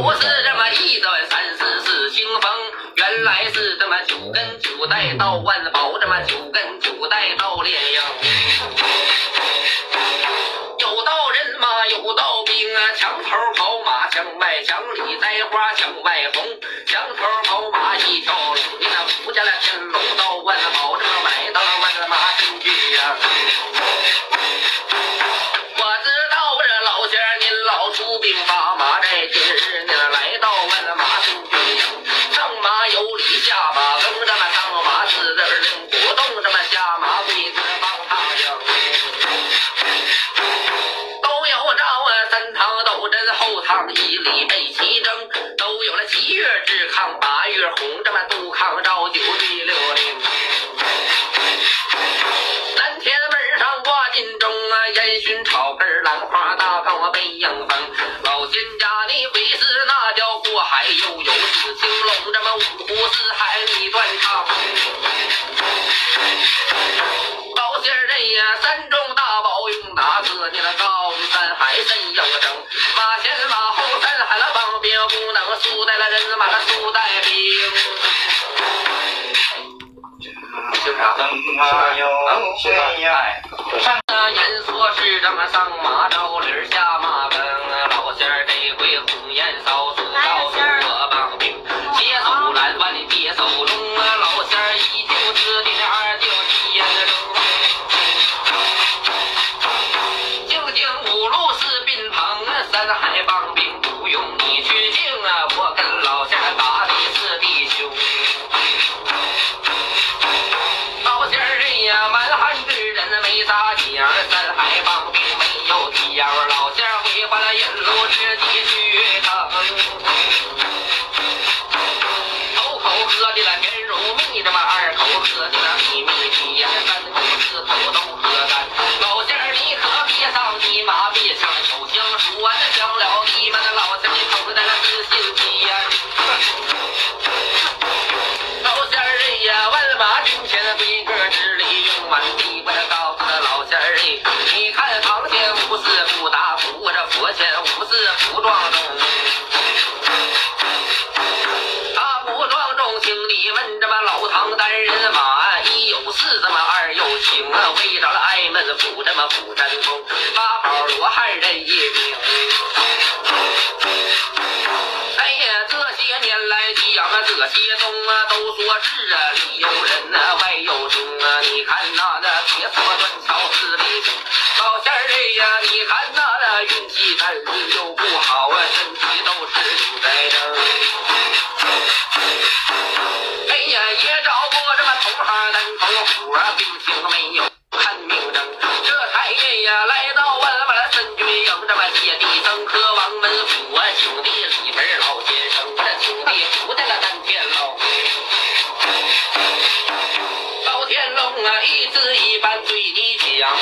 不是这么一段三世是清风，原来是这么九根九代道万宝，这么九根九代道炼妖。一争，都有了。七月治康，八月红，这么杜康照九第六令。南天门上挂金钟啊，烟熏草根兰花大杠背迎风。老仙家你回师那叫过海，又有紫青龙，这么五湖四海你断肠。高仙人呀，山中大宝用哪个？你那高山海神应声，马前马后山海了。帮输带了人马了输带兵。就啥？灯啊有水呀，上那言说是这么上马着理下马儿哎，你看堂前无事不打鼓，这佛前无事不撞钟。大鼓撞钟，请你问这么老唐单人马，一有四这么二有情啊，围着了挨门府这么府山峰，我，病情没有看病症，这才呀来到万万了三军营，这么借地登科王门府啊，请地里边老先生，这请地不在了丹天龙。老天龙啊，一字一般对你讲，